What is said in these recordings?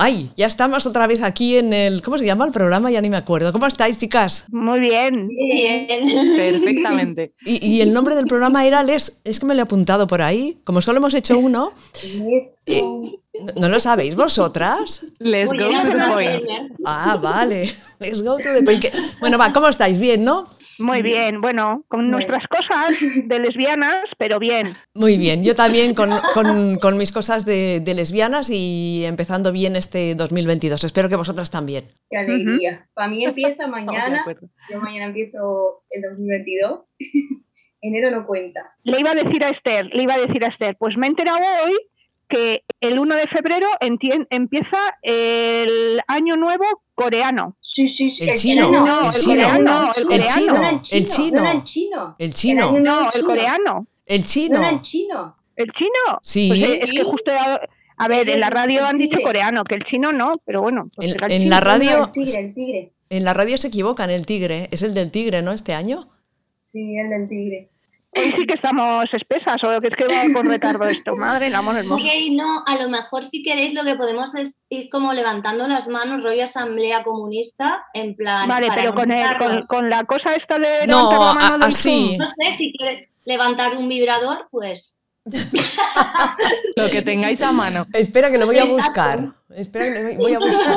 Ay, ya estamos otra vez aquí en el. ¿Cómo se llama el programa? Ya ni me acuerdo. ¿Cómo estáis, chicas? Muy bien. Bien. Perfectamente. Y, y el nombre del programa era Les. Es que me lo he apuntado por ahí. Como solo hemos hecho uno. eh, ¿no- ¿No lo sabéis vosotras? Let's go to the point. Ah, vale. Let's go to the point. Bueno, va, ¿cómo estáis? Bien, ¿no? Muy bien. Bueno, con nuestras cosas de lesbianas, pero bien. Muy bien, yo también con, con- con mis cosas de, de lesbianas y empezando bien este 2022. Espero que vosotras también. Qué alegría. Para mí empieza mañana. Yo mañana empiezo el 2022. Enero no cuenta. Le iba a decir a Esther, le iba a decir a Esther, pues me he enterado hoy que el 1 de febrero empieza el año nuevo coreano. Sí, sí, sí. El chino, No, el chino, coreano, el coreano. chino, el chino. El chino, chino. el chino, No, el chino. coreano. el No era el chino. chino. ¿El chino? Sí, Pues es, es que justo... A, ver, en la radio han dicho coreano, que el chino no, pero bueno. Pues En- chino. la radio- No, el tigre, el tigre. en la radio se equivocan, el tigre. Es el del tigre, ¿no? Este año. Sí, el del tigre. Hoy sí que estamos espesas, o que es que va con retardo esto. Madre, el amor hermoso. Ok, no, a lo mejor si queréis lo que podemos es ir como levantando las manos, rollo asamblea comunista, en plan. Vale, para pero con, el, con, con la cosa esta de No, la mano a- así. Zoom. No sé, si quieres levantar un vibrador, pues. Lo que tengáis a mano. Espera que lo voy a buscar. Espera que lo voy a buscar.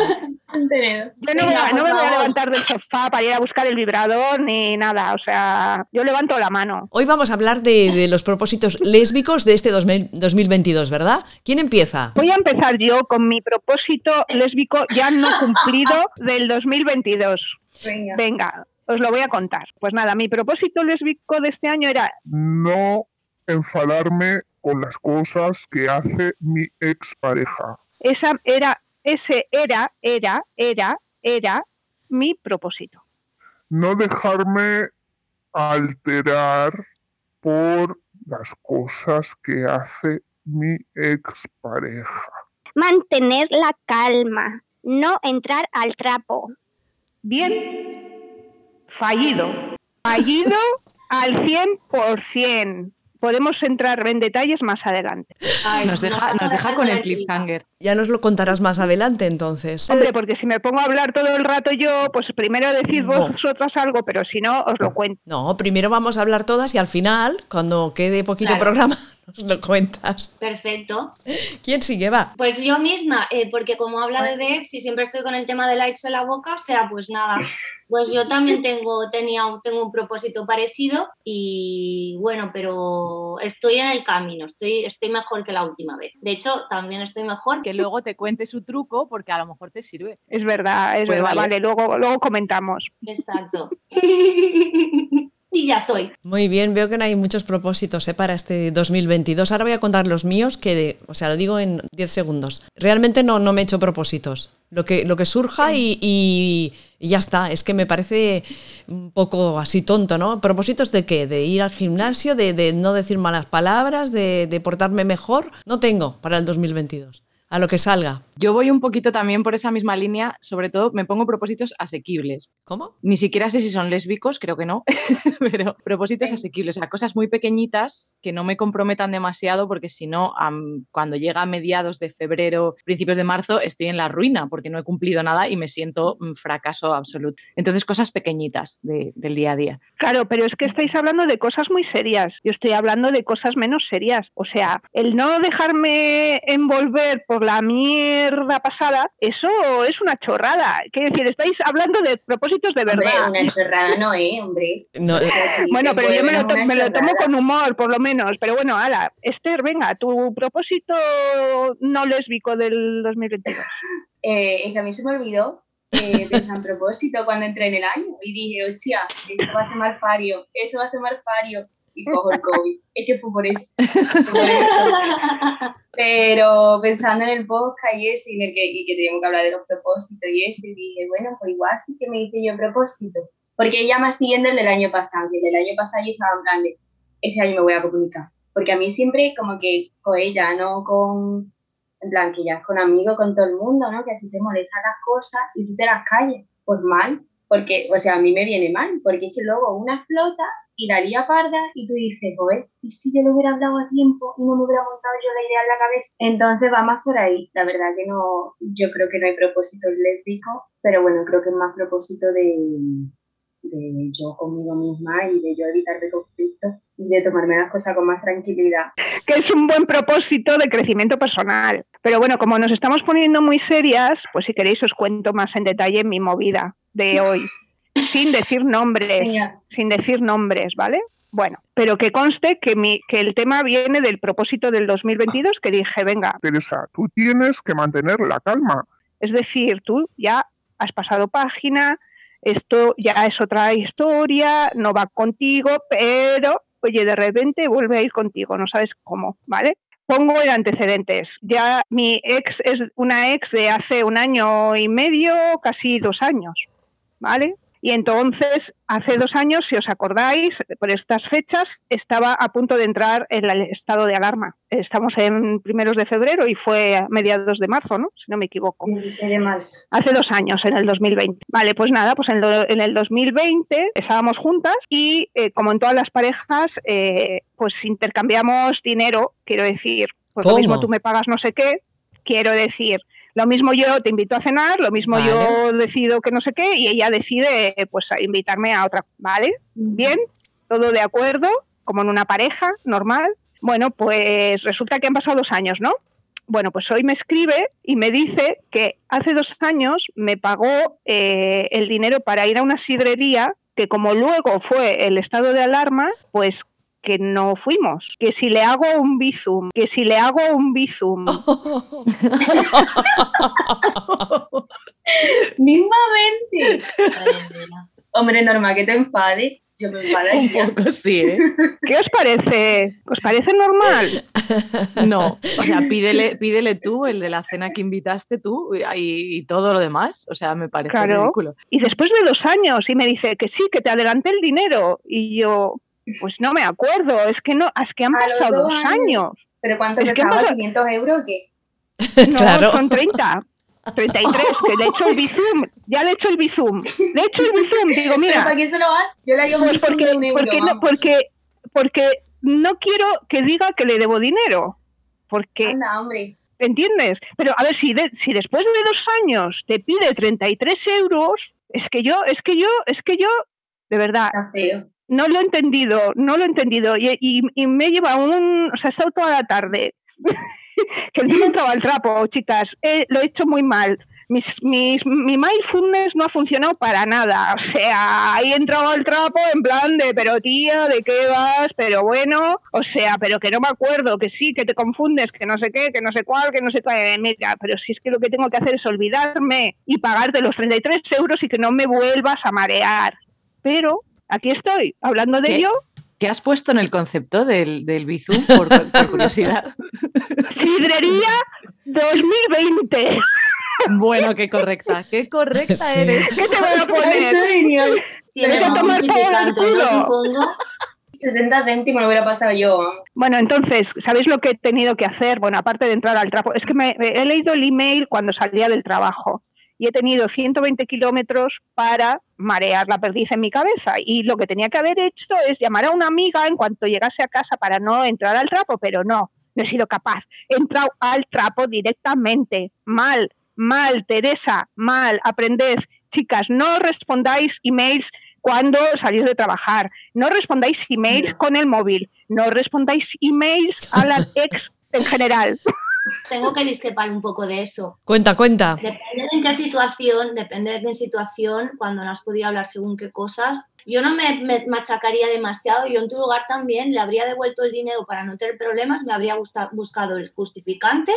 Yo no, Venga, me, voy a- por no me voy a favor. levantar del sofá para ir a buscar el vibrador ni nada. O sea, yo levanto la mano. Hoy vamos a hablar de, de los propósitos lésbicos de este 2000 2022, ¿verdad? ¿Quién empieza? Voy a empezar yo con mi propósito lésbico ya no cumplido del 2022. Venga. Venga, os lo voy a contar. Pues nada, mi propósito lésbico de este año era no enfadarme con las cosas que hace mi expareja. esa era ese era era era era mi propósito. No dejarme alterar por las cosas que hace mi expareja. Mantener la calma, no entrar al trapo. Bien, fallido. Fallido al 100%. Podemos entrar en detalles más adelante. ay, Nos deja, nos deja con el cliffhanger. Ya nos lo contarás más adelante, entonces. Hombre, porque si me pongo a hablar todo el rato yo, pues primero decid No. vosotras algo, pero si no, os lo cuento. No, primero vamos a hablar todas y al final, cuando quede poquito Claro. programa, nos lo cuentas. Perfecto. ¿Quién sigue? Va. Pues yo misma, eh, porque como habla de Dex y siempre estoy con el tema de likes en la boca, o sea, pues nada, pues yo también tengo, tenía, un- tengo un propósito parecido y bueno, pero estoy en el camino, estoy, estoy mejor que la última vez. De hecho, también estoy mejor Que luego te cuente su truco porque a lo mejor te sirve. Es verdad, es Pues verdad. vale. Vale, luego, luego comentamos. Exacto. y ya estoy. Muy bien, veo que no hay muchos propósitos ¿eh? para este 2022. Ahora voy a contar los míos, que, o sea, lo digo en 10 segundos. Realmente no, no me he hecho propósitos. Lo que, lo que surja y, y- y ya está. Es que me parece un poco así tonto, ¿no? ¿Propósitos de qué? ¿De ir al gimnasio? ¿De, de no decir malas palabras? ¿De, de portarme mejor? No tengo para el 2022. A lo que salga. Yo voy un poquito también por esa misma línea, sobre todo me pongo propósitos asequibles. ¿Cómo? Ni siquiera sé si son lésbicos, creo que no, pero propósitos asequibles, o sea, cosas muy pequeñitas que no me comprometan demasiado porque si no, am, cuando llega a mediados de febrero, principios de marzo, estoy en la ruina porque no he cumplido nada y me siento un fracaso absoluto. Entonces, cosas pequeñitas de- del día a día. Claro, pero es que estáis hablando de cosas muy serias. Yo estoy hablando de cosas menos serias. O sea, el no dejarme envolver por la mierda pasada, eso es una chorrada. Quiero decir, estáis hablando de propósitos de Hombre, verdad. una chorrada no, ¿eh? Hombre. No, eh, Bueno, pero yo me lo, to- Una me lo tomo con humor, por lo menos. Pero bueno, ala, Esther, venga, tu propósito no lésbico del 2022. Eh, es que a mí se me olvidó eh, en propósito cuando entré en el año y dije, hostia, esto va a ser malfario, eso va a ser malfario. Y cojo el COVID. Es que por eso. por eso. Pero pensando en el podcast y eso, y, en el que, y que teníamos que hablar de los propósitos y eso, y dije, bueno, pues igual sí que me hice yo propósito. Porque ella más siguiendo el del año pasado, que el del año pasado yo estaba en plan de, ese año me voy a comunicar. Porque a mí siempre como que con ella, no con, en plan, que ya es con amigos, con todo el mundo, ¿no? Que a ti te molestan las cosas y tú te las calles. Pues mal, porque, o sea, a mí me viene mal, porque es que luego una flota y la lía parda y tú dices, joder, ¿y si yo lo hubiera hablado a tiempo y no me hubiera montado yo la idea en la cabeza? Entonces va más por ahí. La verdad que no, yo creo que no hay propósito lésbico, pero bueno, creo que es más propósito de, de yo conmigo misma y de yo evitar de conflictos y de tomarme las cosas con más tranquilidad. que es un buen propósito de crecimiento personal. Pero bueno, como nos estamos poniendo muy serias, pues si queréis os cuento más en detalle mi movida de hoy, sin decir nombres, Genial. sin decir nombres, ¿vale? Bueno, pero que conste que, mi, que el tema viene del propósito del 2022 que dije, venga, Teresa, tú tienes que mantener la calma. es decir, tú ya has pasado página, esto ya es otra historia, no va contigo, pero oye, de repente vuelve a ir contigo, no sabes cómo, ¿vale? Pongo el antecedentes. Ya mi ex es una ex de hace un año y medio, casi dos años, ¿vale? Y entonces, hace dos años, si os acordáis, por estas fechas estaba a punto de entrar en el estado de alarma. Estamos en primeros de febrero y fue a mediados de marzo, ¿no? Si no me equivoco. Hace dos años, en el 2020. Vale, pues nada, pues en, lo- en el 2020 estábamos juntas y eh, como en todas las parejas, eh, pues intercambiamos dinero, quiero decir, pues lo mismo tú me pagas no sé qué, quiero decir, lo mismo yo te invito a cenar, lo mismo Vale. yo decido que no sé qué y ella decide pues a invitarme a otra, ¿vale? Bien, todo de acuerdo, como en una pareja normal. Bueno, pues resulta que han pasado dos años, ¿no? Bueno, pues hoy me escribe y me dice que hace dos años me pagó eh, el dinero para ir a una sidrería que como luego fue el estado de alarma, pues que no fuimos. Que si le hago un bizum, que si le hago un bizum. Mismamente. Hombre, normal que te enfades. Yo me Un poco sí, ¿eh? ¿Qué os parece? ¿Os parece normal? No, o sea, pídele, pídele tú el de la cena que invitaste tú y, y todo lo demás. O sea, me parece Claro. ridículo. Y después de dos años, y me dice que sí, que te adelanté el dinero. Y yo, pues no me acuerdo, es que no, es que han A pasado dos años. años. ¿Pero cuánto Es que pagaba? pasa- ¿500 euros o qué? No, Claro. son 30. 33, que le he hecho el bizum, ya le he hecho el bizum, le he hecho el bizum, digo, ¿Pero mira, para quién se lo va? Yo le un pues bizum porque, de un euro, porque, no, porque, porque no quiero que diga que le debo dinero, porque, Anda, hombre. ¿entiendes? Pero a ver, si, de- si después de dos años te pide 33 euros, es que yo, es que yo, es que yo, de verdad, Está feo. No lo he entendido, no lo he entendido. Y, y- y me lleva un. O sea, he estado toda la tarde. que no entraba al trapo, chicas. Lo he hecho muy mal. Mis, mis, mi mindfulness no ha funcionado para nada. O sea, ahí he entrado al trapo en plan de, pero tía, ¿de qué vas? Pero bueno, o sea, pero que no me acuerdo, que sí, que te confundes, que no sé qué, que no sé cuál, que no sé cuál. Eh, Mira, pero si es que lo que tengo que hacer es olvidarme y pagarte los 33 euros y que no me vuelvas a marear. Pero aquí estoy, hablando de ¿Qué? ello. ¿Qué has puesto en el concepto del, del bizum, por, por curiosidad? Sidrería 2020. Bueno, qué correcta, qué correcta Sí. eres. ¿Qué te voy a poner? es genial. Tiene Vete a un tomar por el culo. Supongo. 60 céntimos lo hubiera pasado yo. Bueno, entonces, ¿sabéis lo que he tenido que hacer? Bueno, aparte de entrar al trabajo, es que me, he leído el email cuando salía del trabajo y he tenido 120 kilómetros para marear la perdiz en mi cabeza. Y lo que tenía que haber hecho es llamar a una amiga en cuanto llegase a casa para no entrar al trapo, pero no, no he sido capaz. He entrado al trapo directamente. Mal, mal, Teresa, mal. Aprended, chicas, no respondáis emails cuando salís de trabajar. No respondáis emails con el móvil. No respondáis emails a la ex en general. Tengo que discrepar un poco de eso. Cuenta, cuenta. Depende de en qué situación, depende de en situación, cuando no has podido hablar según qué cosas. Yo no me, me machacaría demasiado, yo en tu lugar también le habría devuelto el dinero para no tener problemas, me habría gusta- buscado el justificante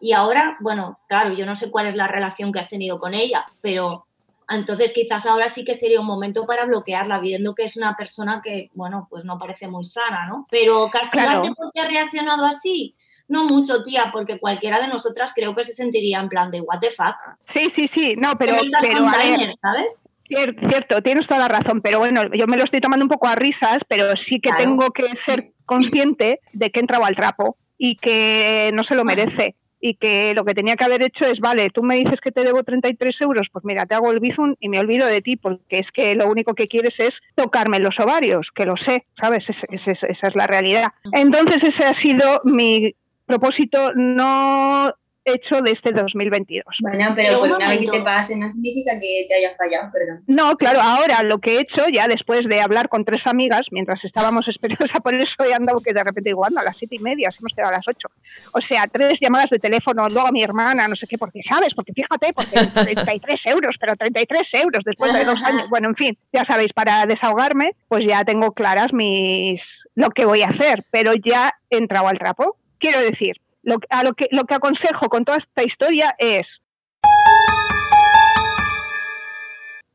y ahora, bueno, claro, yo no sé cuál es la relación que has tenido con ella, pero entonces quizás ahora sí que sería un momento para bloquearla, viendo que es una persona que, bueno, pues no parece muy sana, ¿no? Pero castigarte Claro. porque ha reaccionado así, no mucho, tía, porque cualquiera de nosotras creo que se sentiría en plan de what the fuck. Sí, sí, sí, no, pero, ¿Qué me estás pero a ver, container, ¿sabes? Cier- Cierto, tienes toda la razón, pero bueno, yo me lo estoy tomando un poco a risas, pero sí que Claro. tengo que ser consciente de que he entrado al trapo y que no se lo merece. y que lo que tenía que haber hecho es, vale, tú me dices que te debo 33 euros, pues mira, te hago el bizum y me olvido de ti, porque es que lo único que quieres es tocarme los ovarios, que lo sé, ¿sabes? Es- es- es- esa es la realidad. Entonces ese ha sido mi propósito no hecho de este 2022. Bueno, Pero por una vez que te pase no significa que te hayas fallado, perdón. No, claro, ahora lo que he hecho, ya después de hablar con tres amigas, mientras estábamos esperando, o sea, por eso he andado que de repente digo, anda, a las siete y media, hemos quedado a las ocho. O sea, tres llamadas de teléfono, luego a mi hermana, no sé qué, porque sabes, porque fíjate, porque 33 euros, pero 33 euros después de dos años. Bueno, en fin, ya sabéis, para desahogarme, pues ya tengo claras mis lo que voy a hacer, pero ya he entrado al trapo. Quiero decir, lo, a lo, que, lo que aconsejo con toda esta historia es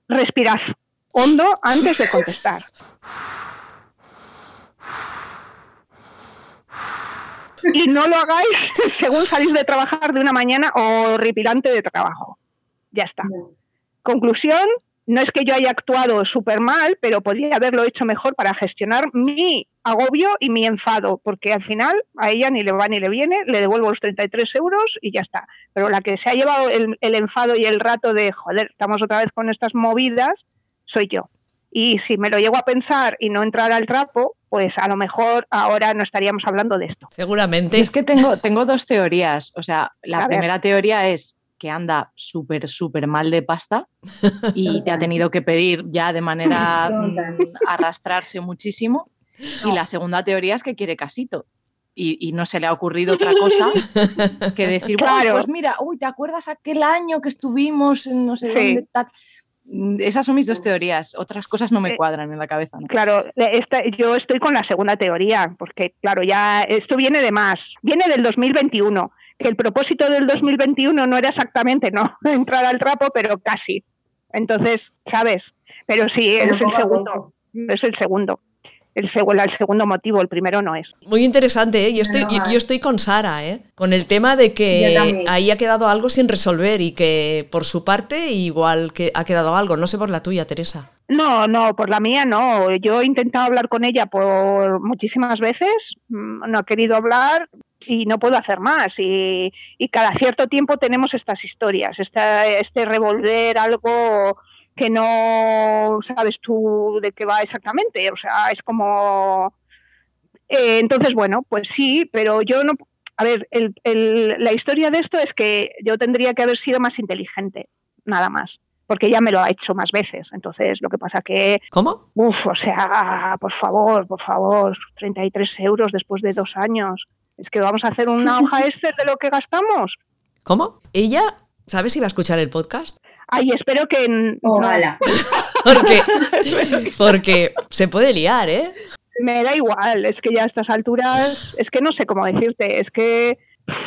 respirad hondo antes de contestar. Y no lo hagáis según salís de trabajar de una mañana horripilante de trabajo. Ya está. Conclusión, no es que yo haya actuado súper mal, pero podría haberlo hecho mejor para gestionar mi agobio y mi enfado, porque al final a ella ni le va ni le viene, le devuelvo los 33 euros y ya está. Pero la que se ha llevado el, el enfado y el rato de, joder, estamos otra vez con estas movidas, soy yo. Y si me lo llego a pensar y no entrar al trapo, pues a lo mejor ahora no estaríamos hablando de esto. Seguramente. Es que tengo, tengo dos teorías. O sea, la A ver. primera teoría es que anda súper, súper mal de pasta y te ha tenido que pedir ya de manera mm, arrastrarse muchísimo. Y la segunda teoría es que quiere casito. Y, y no se le ha ocurrido otra cosa que decir, "Bueno, Claro. pues mira, uy, ¿te acuerdas aquel año que estuvimos en no sé Sí. dónde? tal?". Mm, Esas son mis dos teorías. Otras cosas no me Eh, cuadran en la cabeza. ¿no? Claro, esta- yo estoy con la segunda teoría, porque claro, ya esto viene de más, viene del 2021, que el propósito del 2021 no era exactamente no entrar al trapo, pero casi. Entonces, ¿sabes? Pero sí, Pero es el segundo, es el segundo. El, segu- el segundo motivo, el primero no es. Muy interesante, ¿eh? Yo estoy, yo, estoy con Sara, ¿eh? Con el tema de que ahí ha quedado algo sin resolver y que por su parte igual que ha quedado algo. No sé por la tuya, Teresa. No, no, por la mía no. Yo he intentado hablar con ella por muchísimas veces, mm, no ha querido hablar y no puedo hacer más. Y, y cada cierto tiempo tenemos estas historias, esta, este revolver algo que no sabes tú de qué va exactamente. O sea, es como... Eh, entonces, bueno, pues sí, pero yo no... A ver, el- el- la historia de esto es que yo tendría que haber sido más inteligente, nada más porque ella me lo ha hecho más veces. Entonces, lo que pasa que, ¿Cómo? uff, o sea, por favor, por favor, 33 euros después de dos años. Es que vamos a hacer una hoja Excel de lo que gastamos. ¿Cómo? Ella, ¿sabes si va a escuchar el podcast? Ay, espero que... n- no, Ojalá. Porque, porque se puede liar, ¿eh? me da igual, es que ya a estas alturas, es que no sé cómo decirte, es que...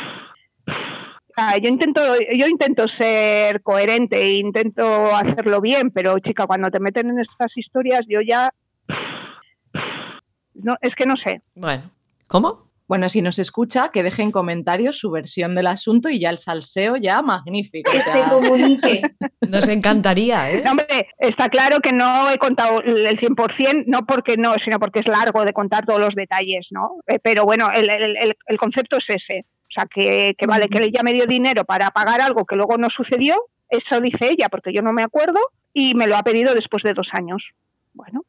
Ah, yo intento, yo intento ser coherente e intento hacerlo bien, pero chica, cuando te meten en estas historias, yo ya... No, es que no sé. Bueno, ¿cómo? Bueno, si nos escucha, que deje en comentarios su versión del asunto y ya el salseo ya magnífico. Que se comunique. Nos encantaría, ¿eh? No, hombre, está claro que no he contado el 100%, no porque no, sino porque es largo de contar todos los detalles, ¿no? Eh, pero bueno, el, el- el- el concepto es ese. O sea, que, que vale, que ella me dio dinero para pagar algo que luego no sucedió, eso dice ella, porque yo no me acuerdo, y me lo ha pedido después de dos años. Bueno,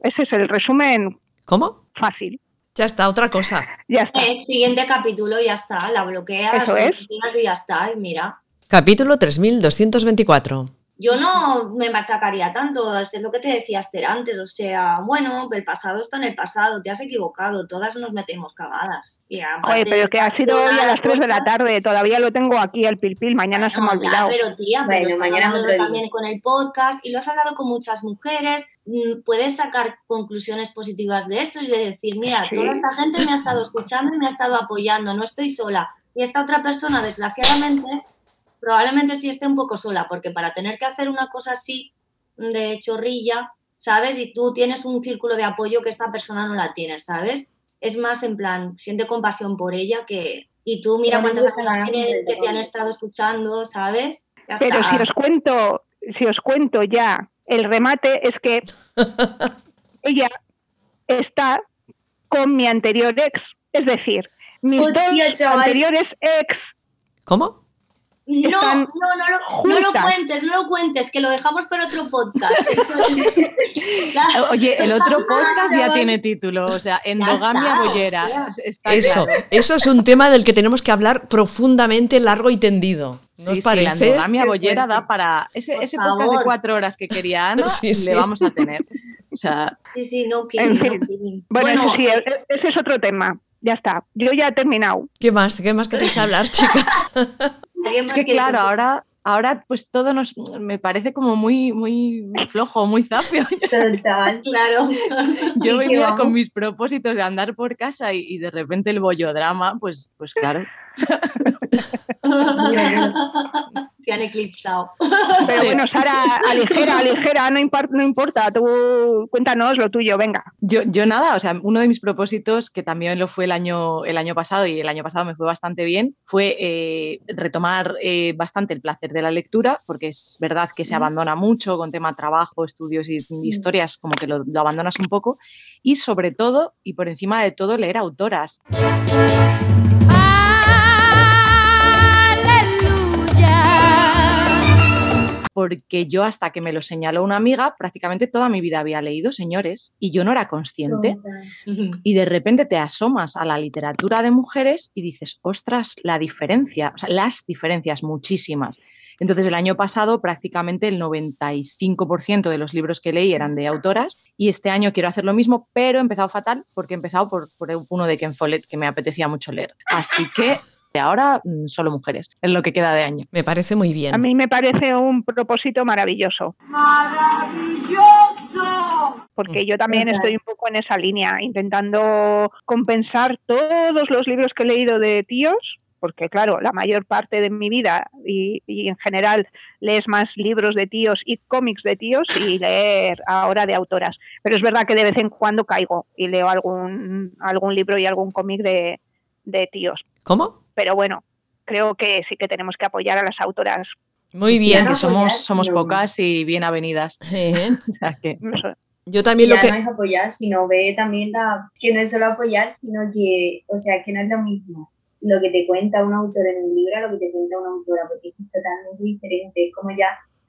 ese es el resumen ¿Cómo? fácil. Ya está, otra cosa. Ya está. Eh, siguiente capítulo, ya está, la bloqueas, Eso la es. y ya está, y mira. Capítulo 3224. Yo no me machacaría tanto, es lo que te decía Esther antes, o sea, bueno, el pasado está en el pasado, te has equivocado, todas nos metemos cagadas. Y Joder, pero que ha sido hoy a las 3 de la tarde, todavía lo tengo aquí al pil pil, mañana se me ha Bueno, ya, olvidado. pero tía, Bueno, pero estás mañana también con el podcast y lo has hablado con muchas mujeres, mm, puedes sacar conclusiones positivas de esto y de decir, mira, Sí. toda esta gente me ha estado escuchando y me ha estado apoyando, no estoy sola. Y esta otra persona, desgraciadamente, probablemente sí esté un poco sola, porque para tener que hacer una cosa así de chorrilla, ¿sabes? Y tú tienes un círculo de apoyo que esta persona no la tiene, ¿sabes? Es más en plan, siente compasión por ella que... Y tú mira cuántas tienes de que te han estado escuchando, ¿sabes? Ya Pero está. si os cuento, si os cuento ya el remate es que ella está con mi anterior ex, es decir, mis Hostia, dos chaval. anteriores ex ¿Cómo? No, no, no, lo- no lo cuentes, no lo cuentes, que lo dejamos para otro podcast. Oye, el otro podcast ya tiene título, o sea, endogamia está, bollera. Eso, claro. eso es un tema del que tenemos que hablar profundamente, largo y tendido. ¿No Sí, os sí, la parece? endogamia bollera da para ese, podcast de cuatro horas que quería Ana, Sí, le vamos a tener. O sea, Sí, sí, no. Bueno, eso sí, e- ese es otro tema. Ya está. Yo ya he terminado. ¿Qué más? ¿Qué más queréis hablar, chicas? ¿alguien es que claro, decir? ahora, ahora pues todo nos me parece como muy, muy flojo, muy zafio. Total. Claro. Yo ¿Y qué venía con mis propósitos de andar por casa y, y de repente el bollodrama, pues, pues claro. Te han eclipsado. Pero Sí. bueno, Sara, aligera, aligera, no importa. Tú cuéntanos lo tuyo, venga. Yo, yo nada, o sea, uno de mis propósitos, que también lo fue el año, el año pasado y el año pasado me fue bastante bien, fue eh, retomar eh, bastante el placer de la lectura, porque es verdad que se abandona mucho con tema trabajo, estudios y historias, como que lo, lo abandonas un poco, y sobre todo, y por encima de todo, leer autoras. Porque yo hasta que me lo señaló una amiga, prácticamente toda mi vida había leído señores y yo no era consciente y de repente te asomas a la literatura de mujeres y dices, ostras, la diferencia, o sea, las diferencias muchísimas. Entonces, el año pasado prácticamente el 95% de los libros que leí eran de autoras y este año quiero hacer lo mismo, pero he empezado fatal porque he empezado por, por uno de Ken Follett que me apetecía mucho leer. Así que ahora mm, solo mujeres, es lo que queda de año. Me parece muy bien. A mí me parece un propósito maravilloso. Porque yo también estoy un poco en esa línea, intentando compensar todos los libros que he leído de tíos, porque claro, la mayor parte de mi vida y, y en general lees más libros de tíos y cómics de tíos y leer ahora de autoras. Pero es verdad que de vez en cuando caigo y leo algún, algún libro y algún cómic de, de tíos. ¿Cómo? Pero bueno, creo que sí que tenemos que apoyar a las autoras. Muy Sí, bien. que somos, apoyar, somos pocas y bien avenidas. Eh, O sea que. Yo también Y lo ya no que... es apoyar, sino ve también la, que no es solo apoyar, sino que, o sea, que no es lo mismo lo que te cuenta un autor en un libro a lo que te cuenta una autora, porque es totalmente diferente. Es como ya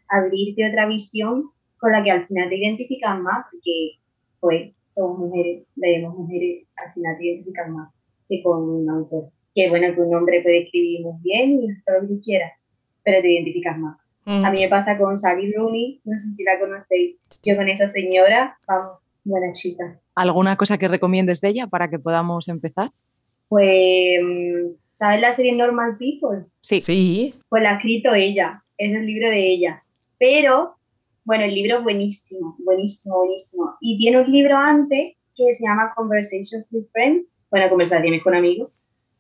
abrirte otra visión con la que al final te identificas más, porque pues somos mujeres, leemos mujeres, al final te identificas más que con un autor. Que bueno, que un hombre puede escribir muy bien y todo lo que quieras, pero te identificas más. Mm, A mí me pasa con Sally Rooney, no sé si la conocéis. Yo con esa señora, vamos, buena chica. ¿Alguna cosa que recomiendes de ella para que podamos empezar? Pues, mm, ¿sabes la serie Normal People? Sí. Sí, Pues la ha escrito ella, es el libro de ella. Pero, bueno, el libro es buenísimo, buenísimo, buenísimo. Y tiene un libro antes que se llama Conversations with Friends, bueno, conversaciones con amigos.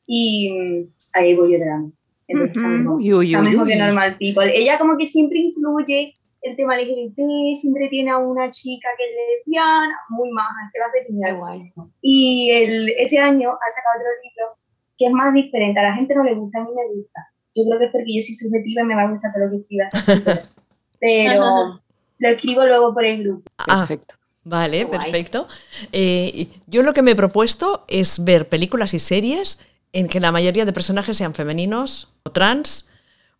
Y mm, ahí voy yo de la mano. Entonces, está mejor. Uy, uy, Está uy, mejor que uy. Normal People. Ella como que siempre incluye el tema LGBT, siempre tiene a una chica que es lesbiana, muy maja, que la hace genial. Qué guay. Y el, ese año ha sacado otro libro que es más diferente. A la gente no le gusta, a mí me gusta. Yo creo que es porque yo soy subjetiva y me va a gustar todo lo que escriba esa escritora. Pero lo escribo luego por el grupo. Ah, Perfecto. Vale, guay. perfecto. Eh, yo lo que me he propuesto es ver películas y series en que la mayoría de personajes sean femeninos o trans,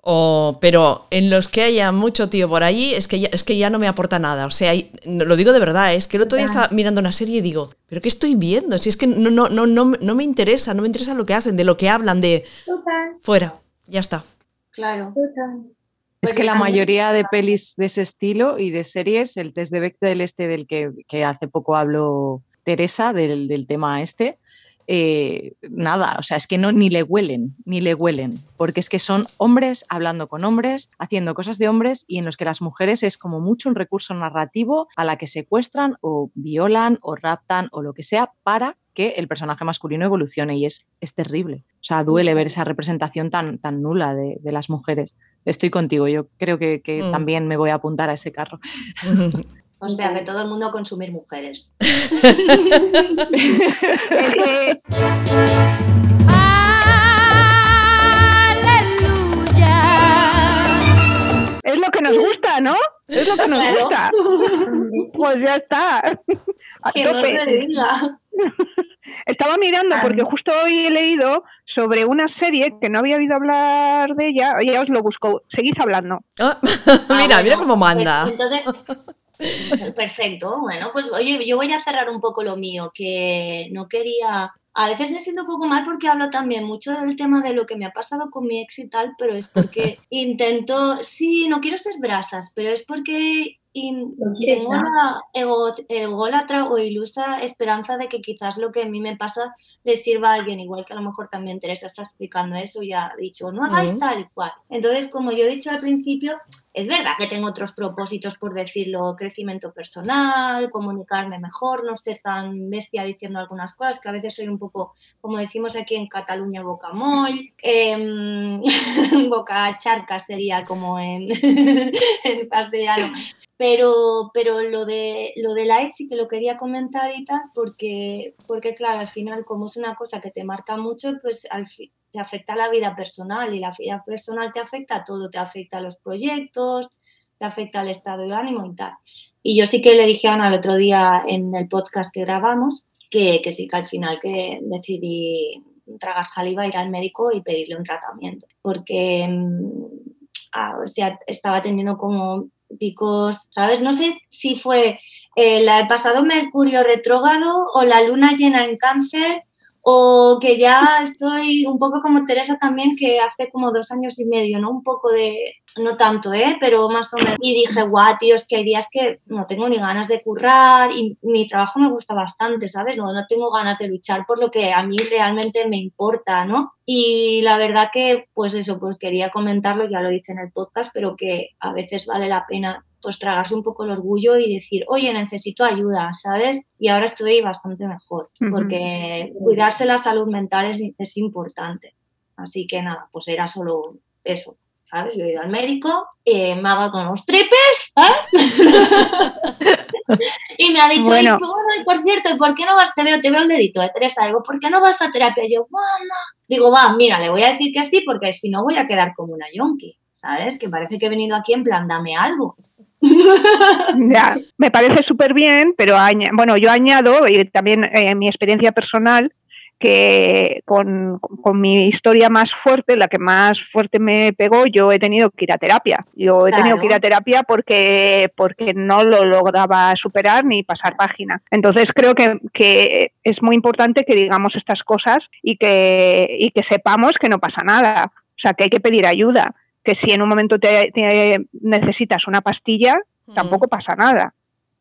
o, pero en los que haya mucho tío por allí es que ya, es que ya no me aporta nada. O sea, y- lo digo de verdad, es que el otro día estaba mirando una serie y digo, ¿pero qué estoy viendo? Si es que no, no, no, no, no me interesa, no me interesa lo que hacen, de lo que hablan, de Total, fuera, ya está. Claro. total. Es que la mayoría de pelis de ese estilo y de series, el test de Bechdel este del que, que hace poco habló Teresa, del, del tema este, eh, nada, o sea, es que no, ni le huelen, ni le huelen, porque es que son hombres hablando con hombres, haciendo cosas de hombres y en los que las mujeres es como mucho un recurso narrativo a la que secuestran o violan o raptan o lo que sea para que el personaje masculino evolucione y es, es terrible. O sea, duele ver esa representación tan, tan nula de, de las mujeres. Estoy contigo, yo creo que, que Mm. también me voy a apuntar a ese carro. O sea, que todo el mundo consumir mujeres. Es lo que nos gusta, ¿no? Es lo que nos Claro. gusta. Pues ya está. A Que tope. diga. Estaba mirando porque justo hoy he leído sobre una serie que no había oído hablar de ella. Ya os lo busco. Seguid hablando. Ah, Ah, mira, mira cómo manda. pues entonces, perfecto. Bueno, pues oye, yo voy a cerrar un poco lo mío, que no quería. A veces me siento un poco mal porque hablo también mucho del tema de lo que me ha pasado con mi ex y tal, pero es porque intento. Sí, no quiero ser brasas, pero es porque in- ¿Lo quieres tengo ego- ególatra o ilusa esperanza de que quizás lo que a mí me pasa le sirva a alguien, igual que a lo mejor también Teresa está explicando eso y ha dicho, no hagáis tal y cual. Entonces, como yo he dicho al principio, es verdad que tengo otros propósitos, por decirlo, crecimiento personal, comunicarme mejor, no ser tan bestia diciendo algunas cosas, que a veces soy un poco, como decimos aquí en Cataluña, bocamoll, em, boca charca sería como en, en castellano. Pero, pero lo de lo de la ex sí que lo quería comentar y tal, porque, porque claro, al final, como es una cosa que te marca mucho, pues te afecta la vida personal y la vida personal te afecta a todo, te afecta a los proyectos, te afecta al estado de ánimo y tal. Y yo sí que le dije a Ana el otro día en el podcast que grabamos que, que sí que al final que decidí tragar saliva, ir al médico y pedirle un tratamiento, porque mm, ah, o sea, estaba teniendo como ¿sabes? No sé si fue eh, la- el pasado Mercurio retrógrado o la luna llena en cáncer o que ya estoy un poco como Teresa también, que hace como dos años y medio, ¿no? Un poco de, no tanto, ¿eh? Pero más o menos. Y dije, guau, tío, es que hay días que no tengo ni ganas de currar y mi trabajo me gusta bastante, ¿sabes? No, no tengo ganas de luchar por lo que a mí realmente me importa, ¿no? Y la verdad que, pues eso, pues quería comentarlo, ya lo hice en el podcast, pero que a veces vale la pena pues tragarse un poco el orgullo y decir, oye, necesito ayuda, ¿sabes? Y ahora estoy bastante mejor, porque cuidarse la salud mental es, es importante. Así que nada, pues era solo eso, ¿sabes? Yo he ido al médico, eh, me hago con los tripes, ¿eh? y me ha dicho, Bueno. "Y, bueno, y por cierto, ¿y por qué no vas? Te veo, te veo el dedito de Teresa, digo, ¿por qué no vas a terapia? Y yo, bueno, digo, va, mira, le voy a decir que sí, porque si no voy a quedar como una yonki, ¿sabes? Que parece que he venido aquí en plan, dame algo. Ya, me parece súper bien, pero bueno, yo añado, y también eh, mi experiencia personal, que con, con mi historia más fuerte, la que más fuerte me pegó, yo he tenido que ir a terapia. Yo he tenido que ir a terapia porque, porque no lo lograba superar ni pasar página. Entonces creo que, que es muy importante que digamos estas cosas y que, y que sepamos que no pasa nada. O sea, que hay que pedir ayuda. Que si en un momento te- te necesitas una pastilla, tampoco pasa nada.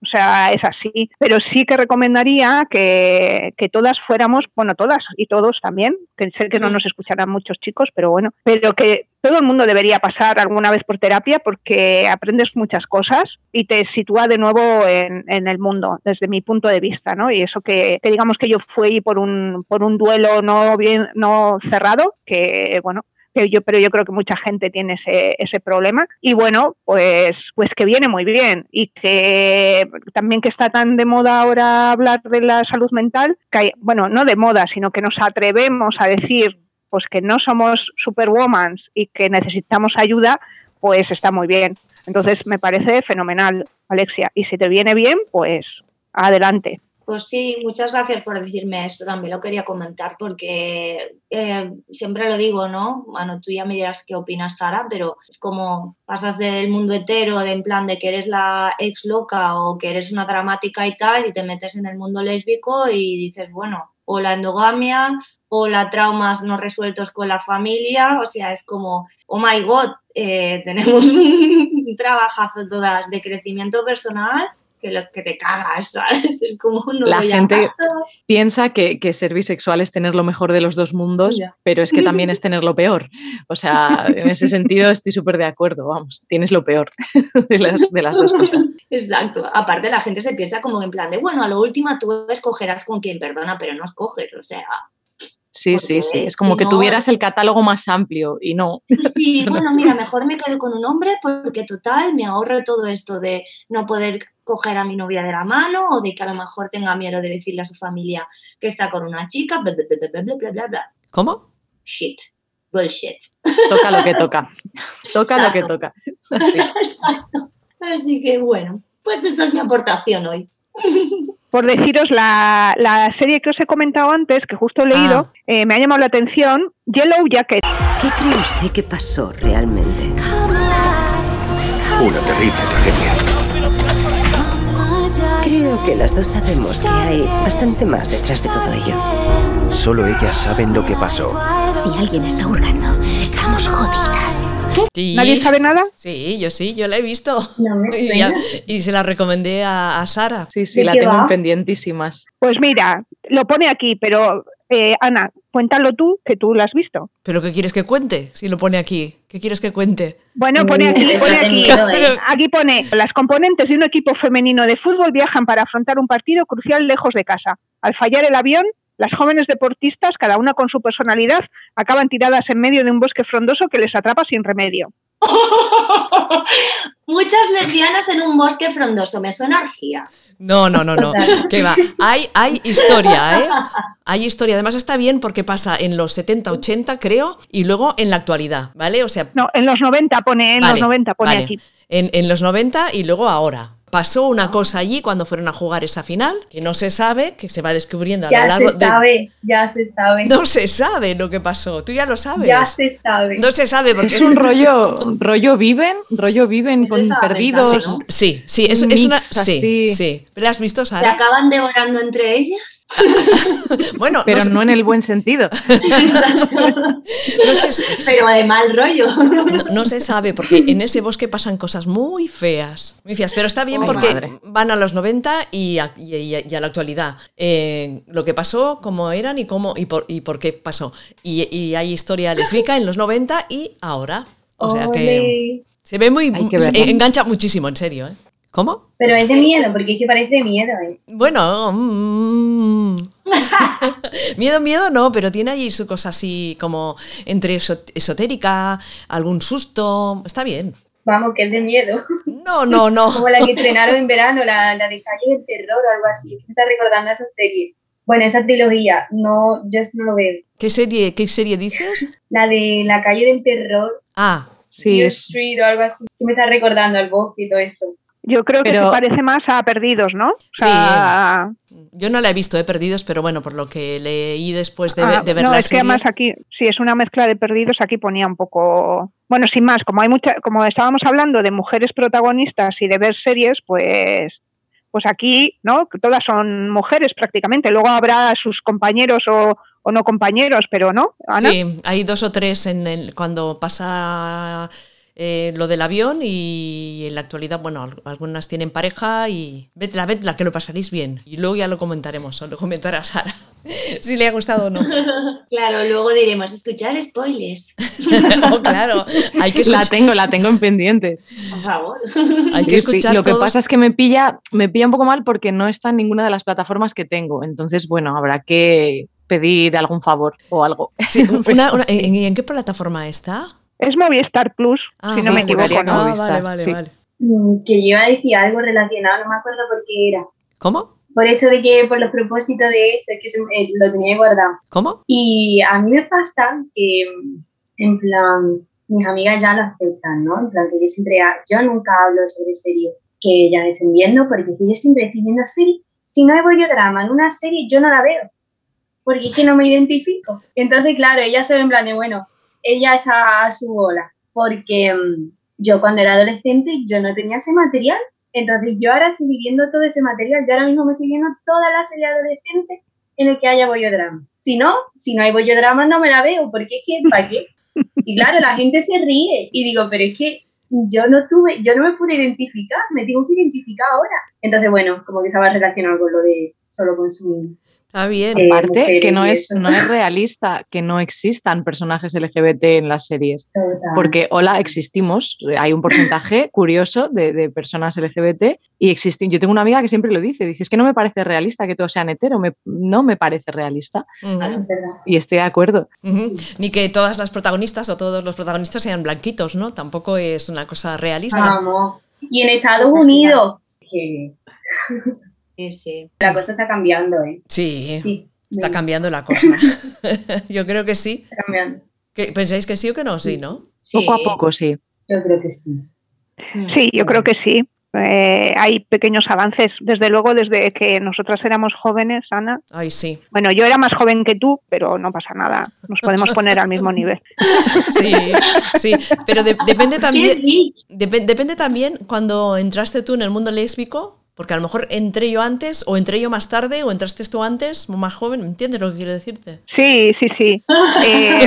O sea, es así. Pero sí que recomendaría que, que todas fuéramos, bueno, todas y todos también, que sé que no nos escucharán muchos chicos, pero bueno, pero que todo el mundo debería pasar alguna vez por terapia porque aprendes muchas cosas y te sitúa de nuevo en, en el mundo, desde mi punto de vista, ¿no? Y eso que, que digamos que yo fui por un, por un duelo no bien, no cerrado, que bueno, yo, pero yo creo que mucha gente tiene ese, ese problema. Y bueno, pues, pues que viene muy bien. Y que también que está tan de moda ahora hablar de la salud mental, que hay- bueno, no de moda, sino que nos atrevemos a decir pues que no somos superwoman y que necesitamos ayuda, pues está muy bien. Entonces me parece fenomenal, Alexia. Y si te viene bien, pues adelante. Pues sí, muchas gracias por decirme esto. También lo quería comentar porque eh, siempre lo digo, ¿no? Bueno, tú ya me dirás qué opinas, Sara, pero es como pasas del mundo hetero, de en plan de que eres la ex loca o que eres una dramática y tal, y te metes en el mundo lésbico y dices, bueno, o la endogamia o la traumas no resueltos con la familia, o sea, es como, oh my god, eh, tenemos un trabajazo todas de crecimiento personal que, lo, que te cagas, ¿sabes? Es como no La gente- gasto. Piensa que, que ser bisexual es tener lo mejor de los dos mundos, Ya. pero es que también es tener lo peor. O sea, en ese sentido estoy súper de acuerdo, vamos, tienes lo peor de las, de las dos cosas. Exacto. Aparte, la gente se piensa como en plan de, bueno, a lo último tú escogerás con quien perdona, pero no escoges. O sea, Sí, sí, sí. Es como que no... tuvieras el catálogo más amplio y no. Sí, bueno, mira, mejor me quedo con un hombre porque total me ahorro todo esto de no poder coger a mi novia de la mano o de que a lo mejor tenga miedo de decirle a su familia que está con una chica, bla, bla, bla, bla, bla, bla, bla. ¿Cómo? Shit. Bullshit. Toca lo que toca. Toca Exacto. lo que toca. Así. Exacto. Así que bueno, pues esa es mi aportación hoy por deciros la, la serie que os he comentado antes, que justo he leído, eh, me ha llamado la atención, Yellow Jacket. ¿Qué cree usted que pasó realmente? Una terrible tragedia. Creo que las dos sabemos que hay bastante más detrás de todo ello. Solo ellas saben lo que pasó. Si alguien está hurgando, estamos jodidas. Sí. ¿Nadie sabe nada? Sí, yo sí, yo la he visto. No me Y, suena. ya- y se la recomendé a, a Sara. Sí, sí, ¿De la tengo en pendientísimas. Pues mira, lo pone aquí, pero eh, Ana, cuéntalo tú, que tú lo has visto. ¿Pero qué quieres que cuente? Si lo pone aquí. ¿Qué quieres que cuente? Bueno, pone aquí, pone aquí, miedo, ¿eh? aquí pone, las componentes de un equipo femenino de fútbol viajan para afrontar un partido crucial lejos de casa. Al fallar el avión, las jóvenes deportistas, cada una con su personalidad, acaban tiradas en medio de un bosque frondoso que les atrapa sin remedio. Muchas lesbianas en un bosque frondoso, me suena orgía. No, no, no, no. ¿Qué va? Hay, hay historia, ¿eh? Hay historia. Además está bien porque pasa en los 70, 80, creo, y luego en la actualidad, ¿vale? O sea, No, en los 90 pone, en Vale, los 90 pone vale. aquí. En, en los 90 y luego ahora. Pasó una cosa allí cuando fueron a jugar esa final, que no se sabe, que se va descubriendo a lo Ya largo se de... sabe, ya se sabe. No se sabe lo que pasó, tú ya lo sabes. Ya se sabe. No se sabe porque Es un rollo, rollo viven, rollo viven con perdidos. ¿no? Sí, sí, es, Un es una... mix Sí, así. sí. ¿La has visto, ¿Se Sara? acaban devorando entre ellas? Bueno, Pero no, sé- no en el buen sentido. no se, Pero de mal rollo. no- no se sabe porque en ese bosque pasan cosas muy feas. Muy feas, pero está bien Ay, porque madre. van a los 90 y a, y- y a- y a la actualidad. Eh, lo que pasó, cómo eran y cómo y por, y por qué pasó. Y, y hay historia lesbica en los 90 y ahora. O sea que se ve muy... Se engancha muchísimo, en serio. ¿eh? ¿Cómo? Pero es de miedo, porque es que parece de miedo. ¿eh? Bueno, mm, miedo, miedo no, pero tiene ahí su cosa así como entre eso- esotérica, algún susto, está bien. Vamos, que es de miedo. No, no, no. Como la que estrenaron en verano, la, la de Calle del Terror o algo así. Me está recordando esa serie. Bueno, esa trilogía, no, yo eso no lo veo. ¿Qué serie, qué serie dices? La de La Calle del Terror, Ah, Sí, es, Street o algo así. Me está recordando al bosque y todo eso. Yo creo que se parece más a Perdidos, ¿no? O sea, yo no la he visto, he perdidos, pero bueno, por lo que leí después de, ah, de ver no, la es que serie. además aquí, si es una mezcla de Perdidos, aquí ponía un poco... Bueno, sin más, como hay mucha, como estábamos hablando de mujeres protagonistas y de ver series, pues pues aquí, ¿no? Todas son mujeres prácticamente. Luego habrá sus compañeros o, o no compañeros, pero no, Ana. Sí, hay dos o tres en el, cuando pasa eh, lo del avión y en la actualidad, bueno, al- algunas tienen pareja y vedla, vedla, que lo pasaréis bien. Y luego ya lo comentaremos, o lo comentará Sara, si le ha gustado o no. Claro, luego diremos, escuchar spoilers, Oh, claro, hay que la escuchar, tengo, la tengo en pendiente. por favor. hay que Sí, sí, escuchar Lo que todos- pasa es que me pilla, me pilla un poco mal porque no está en ninguna de las plataformas que tengo. Entonces, bueno, habrá que pedir algún favor o algo. Sí, una- una- Sí. ¿en, en qué plataforma está? Es Movistar Plus, Ah, si no me equivoco, ¿no? Ah, Movistar, vale, vale, sí. vale. Mm, Que yo iba a decir algo relacionado, no me acuerdo por qué era. ¿Cómo? Por eso de que, por los propósitos de esto, que se- eh, lo tenía guardado. ¿Cómo? Y a mí me pasa que, en plan, mis amigas ya lo aceptan, ¿no? En plan, que yo siempre, ha- yo nunca hablo sobre series que ya estén viendo, porque yo siempre estoy viendo series. Si no hay bollodrama en una serie, yo no la veo, porque es que no me identifico. Entonces, claro, ella se ve en plan de, bueno, ella está a su bola, porque mm, yo cuando era adolescente, yo no tenía ese material. Entonces, yo ahora estoy viviendo todo ese material, yo ahora mismo me estoy viendo toda la serie adolescente en el que haya bollodrama. Si no, si no hay bollodrama no me la veo, porque es que, ¿para qué? Y claro, la gente se ríe y digo, pero es que yo no tuve, yo no me pude identificar, me tengo que identificar ahora. Entonces, bueno, como que estaba relacionado con lo de solo consumir. Está bien. Eh, Aparte, que no es, no es realista que no existan personajes LGBT en las series. Total. Porque, hola, existimos. Hay un porcentaje curioso de, de personas LGBT y existen. Yo tengo una amiga que siempre lo dice: dice, es que no me parece realista que todos sean hetero, me- no me parece realista. Verdad. Y estoy de acuerdo. Ni que todas las protagonistas o todos los protagonistas sean blanquitos, ¿no? Tampoco es una cosa realista. Vamos. Y en Estados Unidos, que Sí, sí. la cosa está cambiando, ¿eh? Sí, Sí, está cambiando la cosa. Yo creo que sí. está cambiando. ¿Qué- ¿Pensáis que sí o que no? Sí, ¿no? Poco a poco, sí. Yo creo que sí. Sí, yo creo que sí. eh, hay pequeños avances. Desde luego, desde que nosotras éramos jóvenes, Ana. Ay, sí. Bueno, yo era más joven que tú, pero no pasa nada. Nos podemos poner al mismo nivel. Sí, sí. Pero de- depende también. depe- depende también cuando entraste tú en el mundo lésbico. Porque a lo mejor entré yo antes, o entré yo más tarde, o entraste tú antes, más joven. ¿Entiendes lo que quiero decirte? Sí, sí, sí. Eh,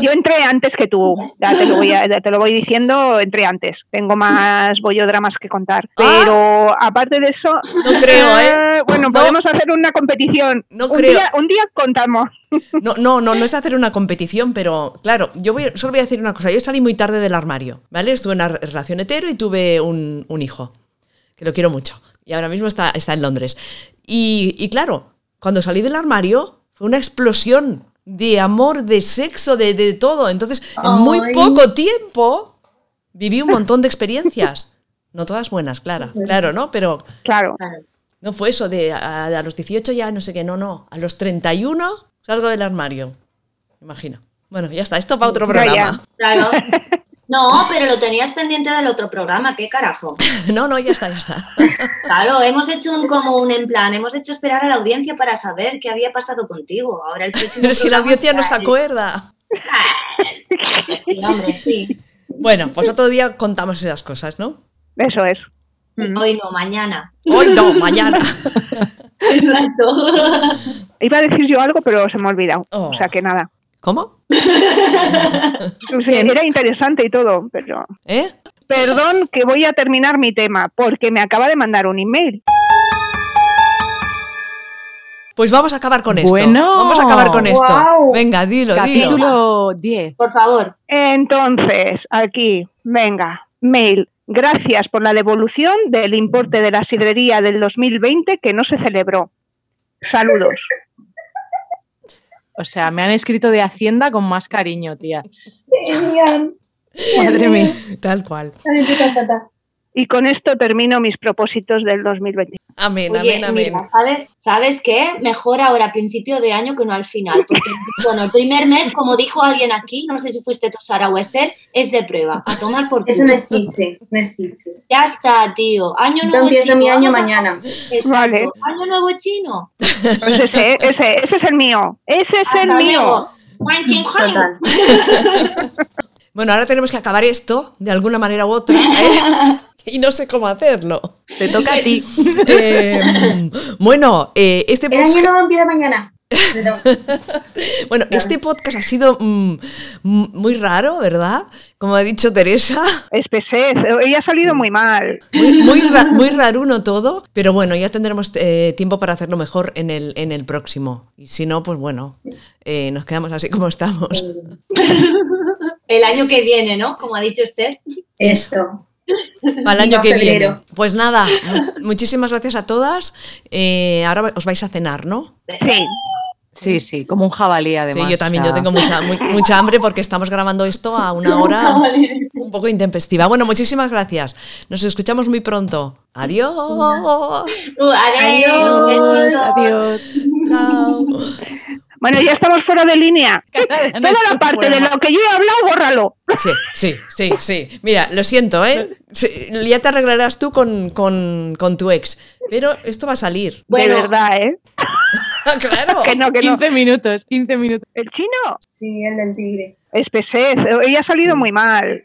yo entré antes que tú, ya te lo, voy a- ya te lo voy diciendo, entré antes. Tengo más bollodramas que contar. Pero aparte de eso, No creo, ¿eh? bueno, podemos hacer una competición. No un, creo. Día, un día contamos. No, no, no, no es hacer una competición, pero claro, yo voy, solo voy a decir una cosa. Yo salí muy tarde del armario, ¿vale? Estuve en una relación hetero y tuve un, un hijo, que lo quiero mucho. Y ahora mismo está, está en Londres. Y, y claro, cuando salí del armario fue una explosión de amor, de sexo, de, de todo. Entonces, en muy Ay. poco tiempo viví un montón de experiencias. No todas buenas, claro, claro, ¿no? Pero Claro. no fue eso de a, a los 18 ya no sé qué, no, no. A los 31 salgo del armario. Imagina. Bueno, ya está, esto para otro programa. Claro. No, pero lo tenías pendiente del otro programa, qué carajo. No, no, ya está, ya está. Claro, hemos hecho un como un en plan, hemos hecho esperar a la audiencia para saber qué había pasado contigo. Ahora el próximo Pero si la audiencia no se acuerda. Sí, hombre, sí. Bueno, pues otro día contamos esas cosas, ¿no? Eso es. Hoy no, mañana. Hoy no, mañana. Exacto. Iba a decir yo algo, pero se me ha olvidado. Oh. O sea que nada. ¿Cómo? Sí, era interesante y todo, pero. ¿Eh? Perdón que voy a terminar mi tema, porque me acaba de mandar un email. Pues vamos a acabar con esto. Bueno. Vamos a acabar con esto. Venga, dilo, dilo. Capítulo 10. Por favor. Entonces, aquí, venga, mail. Gracias por la devolución del importe de la sidrería del 2020 que no se celebró. Saludos. O sea, me han escrito de Hacienda con más cariño, tía. Madre mía. Tal cual. Y con esto termino mis propósitos del 2020. Amén, Oye, amén, amén. mira, ¿sabes, ¿sabes qué? Mejor ahora a principio de año que no al final. Porque, bueno, el primer mes, como dijo alguien aquí, no sé si fuiste tú, Sara o Esther, es de prueba. A tomar por es chiche, no es chiche. Ya está, tío. Año nuevo chino. mi año a- mañana. Exacto. Vale. Año nuevo chino. Pues ese, ese, ese es el mío. Ese es el mío. Total. Bueno, ahora tenemos que acabar esto de alguna manera u otra. ¿eh? Y no sé cómo hacerlo. Te toca a ti. Eh, bueno, eh, este El año nuevo empieza mañana. Bueno, este podcast ha sido mm, mm, muy raro, ¿verdad? Como ha dicho Teresa, Espesez. Ella ha salido muy mal. muy, muy, ra- muy raruno todo, pero bueno, ya tendremos eh, tiempo para hacerlo mejor en el, en el próximo. Y si no, pues bueno, eh, nos quedamos así como estamos. El año que viene, ¿no? Como ha dicho Esther. Esto. Para el año que viene. Pues nada, mu- muchísimas gracias a todas. Eh, ahora os vais a cenar, ¿no? Sí. Sí, sí, como un jabalí además. sí, yo también, o sea, yo tengo mucha, mu- mucha hambre porque estamos grabando esto a una hora un poco intempestiva. Bueno, muchísimas gracias. Nos escuchamos muy pronto. Adiós. Uh, adiós. Adiós, adiós. Chao. Bueno, ya estamos fuera de línea. Toda la parte de lo que yo he hablado, bórralo. Sí, sí, sí, sí. Mira, lo siento, ¿eh? Sí, ya te arreglarás tú con, con- con tu ex. Pero esto va a salir. Bueno. De verdad, ¿eh? claro. Que no, que no. 15 minutos, 15 minutos. El chino. Sí, el del tigre. Espesez. Ella ha salido muy mal.